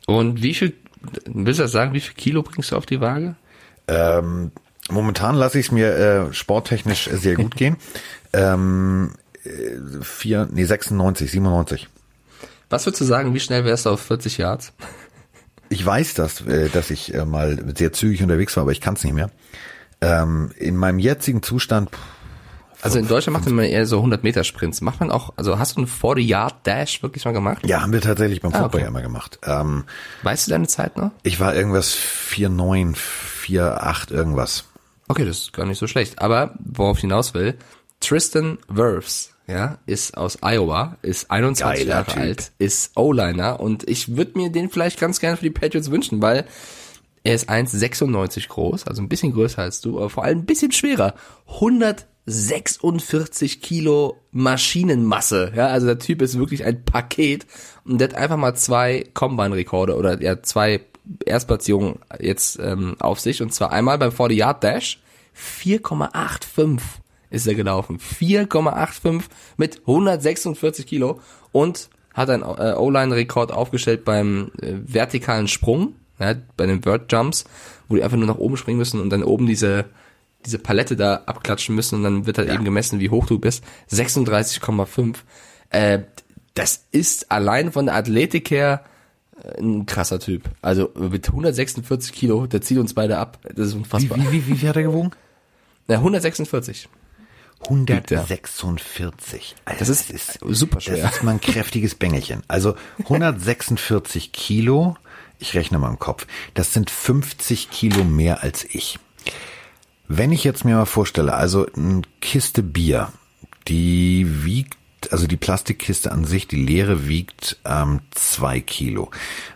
Und wie viel, willst du das sagen, wie viel Kilo bringst du auf die Waage? Ähm, momentan lasse ich es mir äh, sporttechnisch sehr gut gehen. Ähm, äh, vier, nee, 96, 97. Was würdest du sagen, wie schnell wärst du auf 40 Yards? Ich weiß das, äh, dass ich äh, mal sehr zügig unterwegs war, aber ich kann es nicht mehr. Ähm, in meinem jetzigen Zustand. Pff, Also in Deutschland macht man eher so 100 Meter Sprints. Macht man auch, also hast du einen 40 Yard Dash wirklich mal gemacht? Ja, haben wir tatsächlich beim Ah, okay. ja immer gemacht. Ähm, Weißt du deine Zeit noch? ich war irgendwas 4,9, 4,8 irgendwas. Okay, das ist gar nicht so schlecht. Aber worauf ich hinaus will, Tristan Wirfs, ja, ist aus Iowa, ist 21 Geiler Jahre Typ. alt, ist O-Liner und ich würde mir den vielleicht ganz gerne für die Patriots wünschen, weil er ist 1,96 groß, also ein bisschen größer als du, aber vor allem ein bisschen schwerer. 146 Kilo Maschinenmasse, ja, also der Typ ist wirklich ein Paket und der hat einfach mal zwei Combine-Rekorde oder ja, zwei Erstplatzierungen jetzt ähm, auf sich und zwar einmal beim 40 Yard Dash 4,85 ist er gelaufen. 4,85 mit 146 Kilo und hat einen äh, O-Line-Rekord aufgestellt beim äh, vertikalen Sprung, ja, bei den Vert Jumps, wo die einfach nur nach oben springen müssen und dann oben diese diese Palette da abklatschen müssen und dann wird halt eben gemessen, wie hoch du bist. 36,5. Äh, das ist allein von der Athletik her ein krasser Typ. Also mit 146 Kilo, der zieht uns beide ab. Das ist Wie, unfassbar. wie, wie, wie viel hat er gewogen? Na, 146. 146. Alter, Das ist super schwer. Das ist mal ein kräftiges Bengelchen. Also 146 Kilo, ich rechne mal im Kopf, das sind 50 Kilo mehr als ich. Wenn ich jetzt mir mal vorstelle, also eine Kiste Bier, die wiegt, also die Plastikkiste an sich, die leere wiegt ähm, zwei Kilo.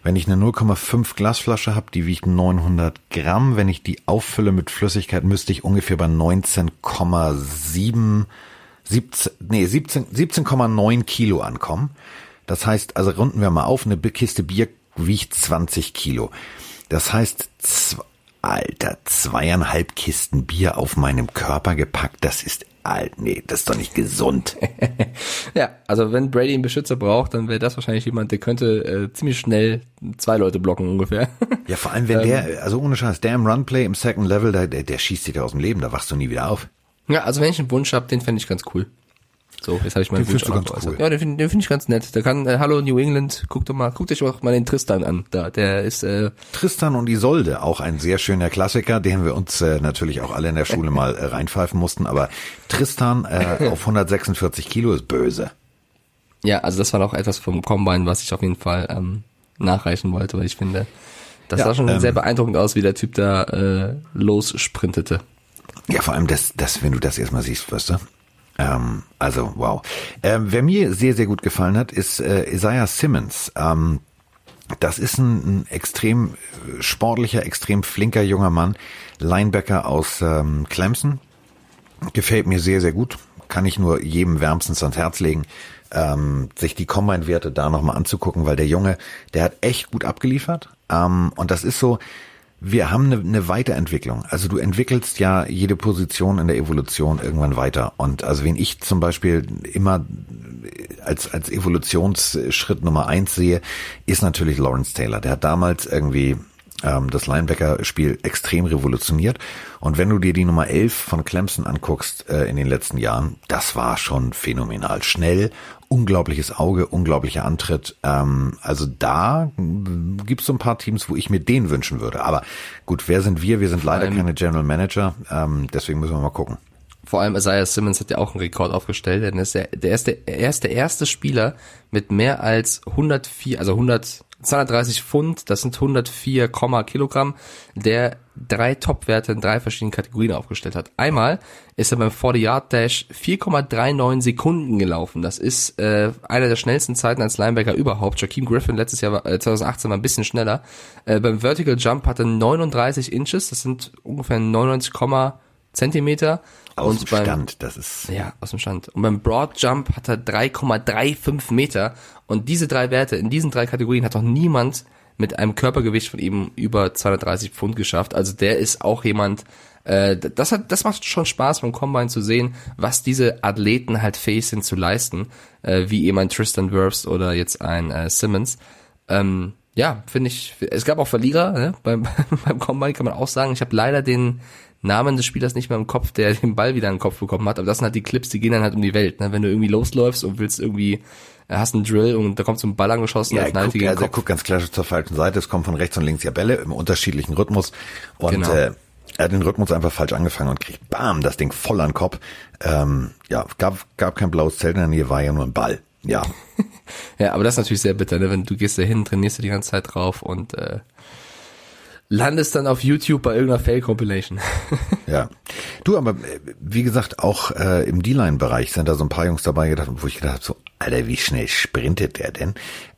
Wenn ich eine 0,5 Glasflasche habe, die wiegt 900 Gramm. Wenn ich die auffülle mit Flüssigkeit, müsste ich ungefähr bei 19,7 17, nee, 17, 17,9 Kilo ankommen. Das heißt, also runden wir mal auf, eine Kiste Bier wiegt 20 Kilo. Das heißt, zw- Alter, zweieinhalb Kisten Bier auf meinem Körper gepackt, das ist alt, nee, das ist doch nicht gesund. Ja, also wenn Brady einen Beschützer braucht, dann wäre das wahrscheinlich jemand, der könnte äh, ziemlich schnell zwei Leute blocken ungefähr. Ja, vor allem, wenn der, also ohne Scheiß, der im Runplay im Second Level, der, der, der schießt dich aus dem Leben, da wachst du nie wieder auf. ja, also wenn ich einen Wunsch habe, den fände ich ganz cool. So, jetzt habe ich meinen Den Wunsch auch cool. Ja, den finde find ich ganz nett. Der kann, äh, hallo New England, guck doch mal, guckt euch auch mal den Tristan an. Da, der ist, äh, Tristan und Isolde, auch ein sehr schöner Klassiker, den wir uns äh, natürlich auch alle in der Schule mal äh, reinpfeifen mussten, aber Tristan äh, auf 146 Kilo ist böse. ja, also das war noch etwas vom Combine, was ich auf jeden Fall ähm, nachreichen wollte, weil ich finde, das Ja, sah schon ähm, sehr beeindruckend aus, wie der Typ da äh, lossprintete. Ja, vor allem das, das, wenn du das erstmal siehst, weißt du. Ähm, also, wow. Ähm, wer mir sehr, sehr gut gefallen hat, ist äh, Isaiah Simmons. Ähm, das ist ein, ein extrem äh, sportlicher, extrem flinker junger Mann, Linebacker aus ähm, Clemson. Gefällt mir sehr, sehr gut. Kann ich nur jedem wärmstens ans Herz legen, ähm, sich die Combine-Werte da nochmal anzugucken, weil der Junge, der hat echt gut abgeliefert. Ähm, und das ist so, wir haben eine, eine Weiterentwicklung. Also du entwickelst ja jede Position in der Evolution irgendwann weiter. Und also wenn ich zum Beispiel immer als, als Evolutionsschritt Nummer eins sehe, ist natürlich Lawrence Taylor. Der hat damals irgendwie ähm, das Linebacker-Spiel extrem revolutioniert. Und wenn du dir die Nummer 11 von Clemson anguckst äh, in den letzten Jahren, das war schon phänomenal. Schnell, unglaubliches Auge, unglaublicher Antritt. Ähm, also da gibt es so ein paar Teams, wo ich mir den wünschen würde. Aber gut, wer sind wir? Wir sind leider keine General Manager. Ähm, deswegen müssen wir mal gucken. Vor allem Isaiah Simmons hat ja auch einen Rekord aufgestellt, denn er ist der, der, der, er ist der erste Spieler mit mehr als 104, also 100 230 Pfund, das sind 104, Kilogramm, der drei Top-Werte in drei verschiedenen Kategorien aufgestellt hat. Einmal ist er beim 40-Yard-Dash 4,39 Sekunden gelaufen. Das ist äh, einer der schnellsten Zeiten als Linebacker überhaupt. Jakeem Griffin letztes Jahr, äh, 2018 war ein bisschen schneller. Äh, beim Vertical Jump hat er 39 Inches, das sind ungefähr 99, Zentimeter. Aus und dem beim, Stand, das ist. Ja, aus dem Stand. Und beim Broad Jump hat er 3,35 Meter. Und diese drei Werte, in diesen drei Kategorien hat doch niemand mit einem Körpergewicht von ihm über 230 Pfund geschafft. Also der ist auch jemand, äh, das hat, das macht schon Spaß beim Combine zu sehen, was diese Athleten halt fähig sind zu leisten, äh, wie eben ein Tristan Wirfs oder jetzt ein äh, Simmons. Ähm, ja, finde ich, es gab auch Verlierer ne? beim, beim Combine, kann man auch sagen. Ich habe leider den Namen des Spielers nicht mehr im Kopf, der den Ball wieder in den Kopf bekommen hat. Aber das sind halt die Clips, die gehen dann halt um die Welt. Ne? Wenn du irgendwie losläufst und willst irgendwie, hast einen Drill und da kommt so ein Ball angeschossen. Ja, er guckt, also er guckt ganz klar zur falschen Seite. Es kommt von rechts und links ja Bälle im unterschiedlichen Rhythmus. Und genau. äh, er hat den Rhythmus einfach falsch angefangen und kriegt bam, das Ding voll an den Kopf. Ähm, ja, gab, gab kein blaues Zelt in der Nähe, war ja nur ein Ball. Ja. ja, aber das ist natürlich sehr bitter, ne? wenn du gehst da hin, trainierst du die ganze Zeit drauf und äh, landest dann auf YouTube bei irgendeiner Fail-Compilation. ja. Du, aber wie gesagt, auch äh, im D-Line-Bereich sind da so ein paar Jungs dabei gedacht, wo ich gedacht habe, so, Alter, wie schnell sprintet der denn?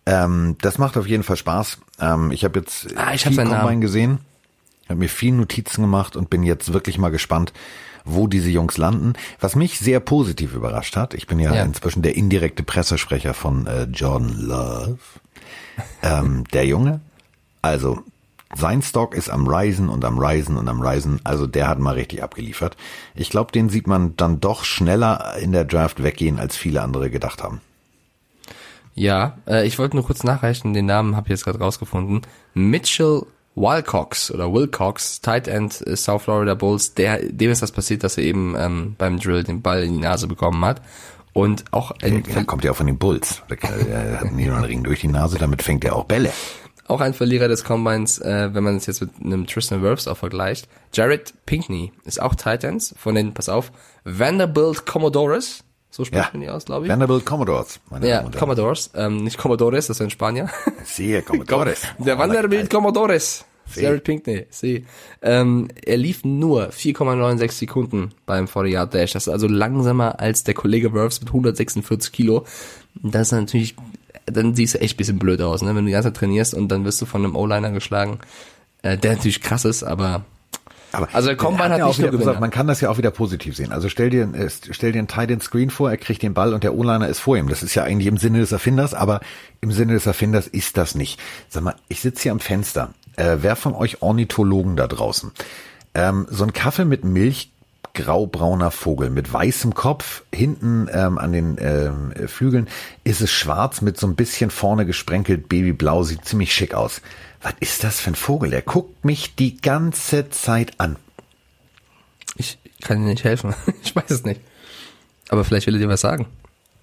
Ähm, das macht auf jeden Fall Spaß. Ähm, ich habe jetzt ah, ich viel Combine gesehen, habe mir viel Notizen gemacht und bin jetzt wirklich mal gespannt, wo diese Jungs landen. Was mich sehr positiv überrascht hat, ich bin ja, ja. inzwischen der indirekte Pressesprecher von äh, Jordan Love. Ähm, der Junge, also sein Stock ist am Risen und am Risen und am Risen. Also der hat mal richtig abgeliefert. Ich glaube, den sieht man dann doch schneller in der Draft weggehen, als viele andere gedacht haben. Ja, äh, ich wollte nur kurz nachreichen, den Namen habe ich jetzt gerade rausgefunden. Mitchell Wilcox oder Wilcox, Tight End äh, South Florida Bulls, der, dem ist das passiert, dass er eben ähm, beim Drill den Ball in die Nase bekommen hat. Und auch ein, ja, kommt ja auch von den Bulls. Er hat einen Ring durch die Nase, damit fängt er auch Bälle auch ein Verlierer des Combines, äh, wenn man es jetzt mit einem Tristan Wirfs auch vergleicht. Jared Pinkney ist auch Titans von den, pass auf, Vanderbilt Commodores. So spricht ja. man die aus, glaube ich. Vanderbilt Commodores. Meine ja, Commodores. Ähm, nicht Commodores, das ist ein Spanier. Siehe, Commodores. Der Vanderbilt Commodores. Jared Pinkney, sie. Ähm, er lief nur 4,96 Sekunden beim 40 Dash. Das ist also langsamer als der Kollege Wirfs mit 146 Kilo. Das ist natürlich dann siehst du echt bisschen blöd aus, ne? Wenn du die ganze Zeit trainierst und dann wirst du von einem O-Liner geschlagen, äh, der natürlich krass ist, aber aber also der Combine hat, hat nicht wieder, gesagt, Man kann das ja auch wieder positiv sehen. Also stell dir, äh, stell dir einen Tight Screen vor, er kriegt den Ball und der O-Liner ist vor ihm. Das ist ja eigentlich im Sinne des Erfinders, aber im Sinne des Erfinders ist das nicht. Sag mal, ich sitze hier am Fenster. Äh, wer von euch Ornithologen da draußen? Ähm, so ein Kaffee mit Milch graubrauner Vogel mit weißem Kopf. Hinten ähm, an den ähm, Flügeln ist es schwarz mit so ein bisschen vorne gesprenkelt babyblau. Sieht ziemlich schick aus. Was ist das für ein Vogel? Der guckt mich die ganze Zeit an. Ich kann dir nicht helfen. Ich weiß es nicht. Aber vielleicht will er dir was sagen.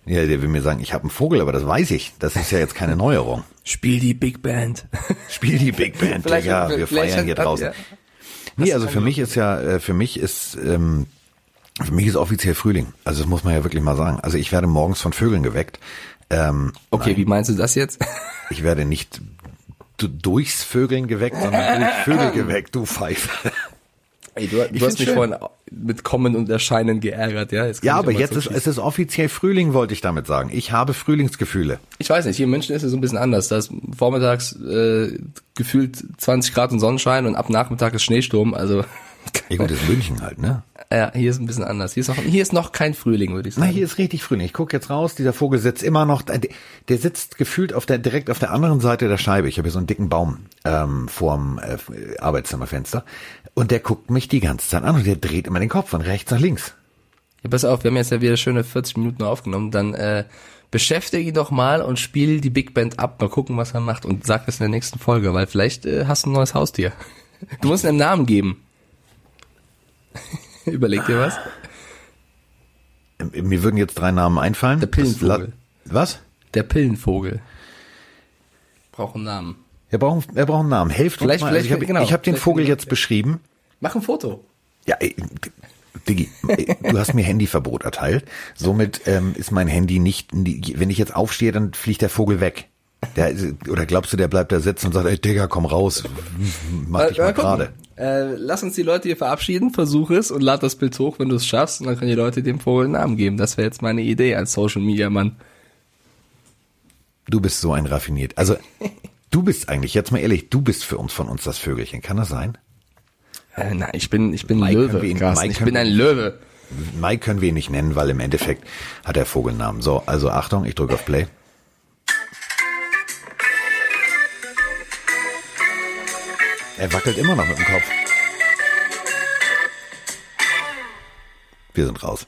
Ja, der will mir sagen, ich habe einen Vogel, aber das weiß ich. Das ist ja jetzt keine Neuerung. Spiel die Big Band. Spiel die Big Band. ja, wir feiern hier draußen. Ja. Nee, also für mich ist ja, äh, für mich ist, ähm, für mich ist offiziell Frühling. Also das muss man ja wirklich mal sagen. Also ich werde morgens von Vögeln geweckt. Ähm, okay, nein, wie meinst du das jetzt? Ich werde nicht durchs Vögeln geweckt, sondern durch Vögel geweckt, du Pfeife. Ey, du, du hast mich schön. vorhin mit Kommen und Erscheinen geärgert, ja? ja, aber jetzt ist es ist offiziell Frühling, wollte ich damit sagen. Ich habe Frühlingsgefühle. Ich weiß nicht, hier in München ist es so ein bisschen anders. Da ist vormittags äh, gefühlt 20 Grad und Sonnenschein und ab Nachmittag ist Schneesturm. Also Ja gut, das ist München halt, ne? Ja, hier ist ein bisschen anders. Hier ist noch, hier ist noch kein Frühling, würde ich Na, sagen. hier ist richtig Frühling. Ich gucke jetzt raus, dieser Vogel sitzt immer noch, der, der sitzt gefühlt auf der, direkt auf der anderen Seite der Scheibe. Ich habe hier so einen dicken Baum ähm, vorm äh, Arbeitszimmerfenster. Und der guckt mich die ganze Zeit an und der dreht immer den Kopf von rechts nach links. Ja, pass auf, wir haben jetzt ja wieder schöne 40 Minuten aufgenommen. Dann äh, beschäftige ihn doch mal und spiel die Big Band ab. Mal gucken, was er macht und sag das in der nächsten Folge, weil vielleicht äh, hast du ein neues Haustier. Du musst ihm einen Namen geben. Überleg dir was. Mir würden jetzt drei Namen einfallen. Der Pillenvogel. Was? Der Pillenvogel. Braucht einen Namen. Er braucht, er braucht einen Namen. Helft uns Vielleicht- mal. vielleicht- ich habe genau. ich hab den Vogel jetzt beschrieben. Mach ein Foto. Ja, Diggi, du hast mir Handyverbot erteilt. Somit ähm, ist mein Handy nicht, wenn ich jetzt aufstehe, dann fliegt der Vogel weg. Der, oder glaubst du, der bleibt da sitzen und sagt, ey Digga, komm raus, mach dich mal gucken. gerade. Äh, lass uns die Leute hier verabschieden, versuch es und lad das Bild hoch, wenn du es schaffst, und dann können die Leute dem Vogel einen Namen geben. Das wäre jetzt meine Idee als Social Media Mann. Du bist so ein raffiniert. Also, du bist eigentlich, jetzt mal ehrlich, du bist für uns von uns das Vögelchen. Kann das sein? Äh, nein, ich bin, ich bin Mike können Löwe. ihn- Carsten. Mike ich bin ein Löwe. Mai können wir ihn nicht nennen, weil im Endeffekt hat er Vogelnamen. So, also Achtung, ich drücke auf Play. Er wackelt immer noch mit dem Kopf. Wir sind raus.